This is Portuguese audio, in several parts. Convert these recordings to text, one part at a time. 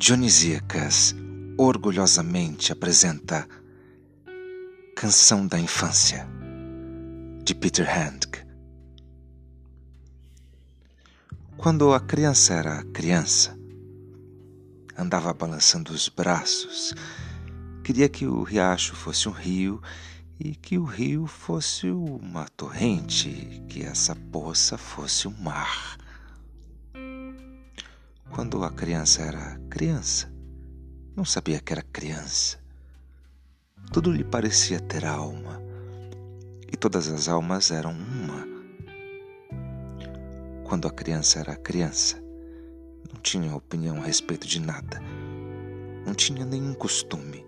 Dionisíacas orgulhosamente apresenta Canção da Infância, de Peter Handke. Quando a criança era criança, andava balançando os braços, queria que o riacho fosse um rio e que o rio fosse uma torrente, que essa poça fosse um mar. Quando a criança era criança, não sabia que era criança. Tudo lhe parecia ter alma, e todas as almas eram uma. Quando a criança era criança, não tinha opinião a respeito de nada, não tinha nenhum costume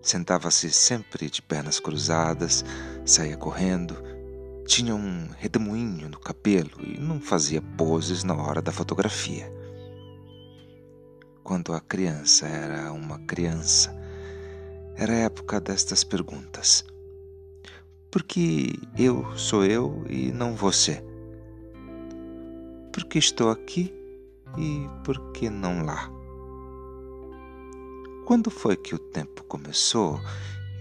Sentava-se sempre de pernas cruzadas, saía correndo, tinha um redemoinho no cabelo e não fazia poses na hora da fotografia. Quando a criança era uma criança, era a época destas perguntas. Por que eu sou eu e não você? Por que estou aqui e por que não lá? Quando foi que o tempo começou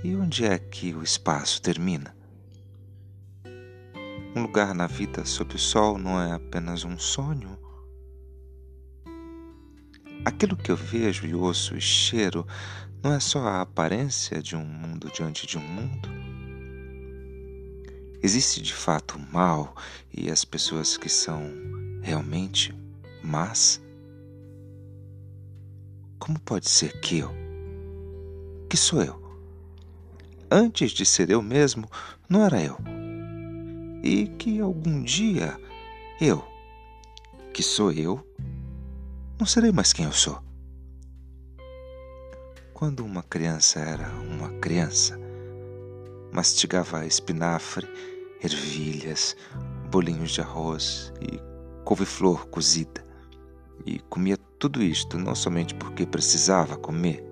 e onde é que o espaço termina? Um lugar na vida sob o sol não é apenas um sonho? Aquilo que eu vejo e ouço e cheiro não é só a aparência de um mundo diante de um mundo? Existe de fato o mal e as pessoas que são realmente más? Como pode ser que eu, que sou eu, antes de ser eu mesmo, não era eu, e que algum dia eu, que sou eu, não serei mais quem eu sou? Quando uma criança era uma criança, mastigava espinafre, ervilhas, bolinhos de arroz e couve-flor cozida e comia tudo isto não somente porque precisava comer.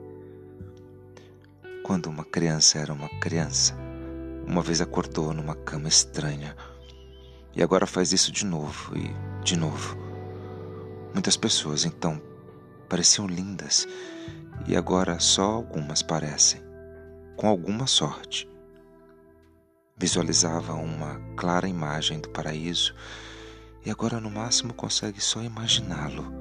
Quando uma criança era uma criança, uma vez acordou numa cama estranha e agora faz isso de novo e de novo. Muitas pessoas então pareciam lindas e agora só algumas parecem, com alguma sorte. Visualizava uma clara imagem do paraíso e agora no máximo consegue só imaginá-lo.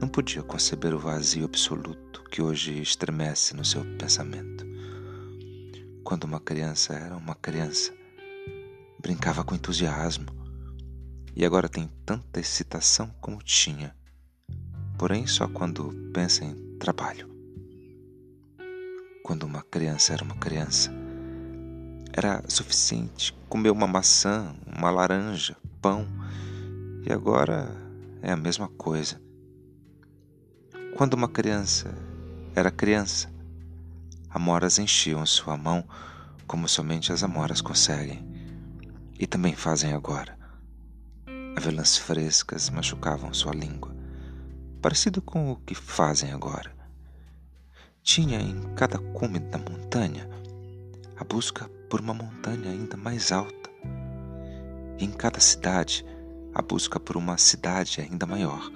Não podia conceber o vazio absoluto que hoje estremece no seu pensamento. Quando uma criança era uma criança, brincava com entusiasmo e agora tem tanta excitação como tinha, porém só quando pensa em trabalho. Quando uma criança era uma criança, era suficiente comer uma maçã, uma laranja, pão, e agora é a mesma coisa. Quando uma criança era criança, amoras enchiam sua mão como somente as amoras conseguem, e também fazem agora. Avelãs frescas machucavam sua língua, parecido com o que fazem agora. Tinha em cada cume da montanha a busca por uma montanha ainda mais alta, e em cada cidade a busca por uma cidade ainda maior.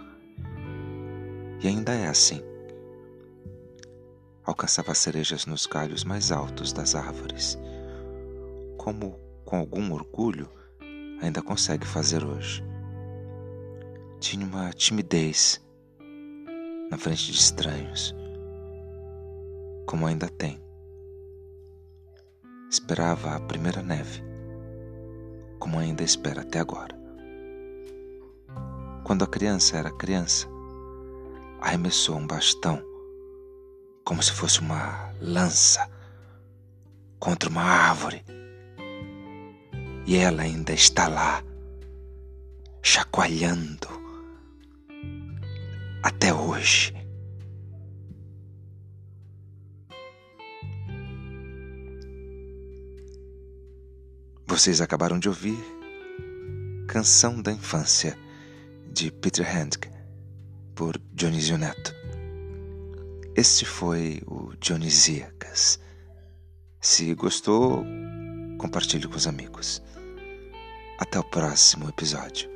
E ainda é assim. Alcançava cerejas nos galhos mais altos das árvores, como com algum orgulho ainda consegue fazer hoje. Tinha uma timidez na frente de estranhos, como ainda tem. Esperava a primeira neve, como ainda espera até agora. Quando a criança era criança, arremessou um bastão, como se fosse uma lança, contra uma árvore. E ela ainda está lá, chacoalhando, até hoje. Vocês acabaram de ouvir Canção da Infância de Peter Handke, por Dionísio Neto. Este foi o Dionisíacas. Se gostou, compartilhe com os amigos. Até o próximo episódio.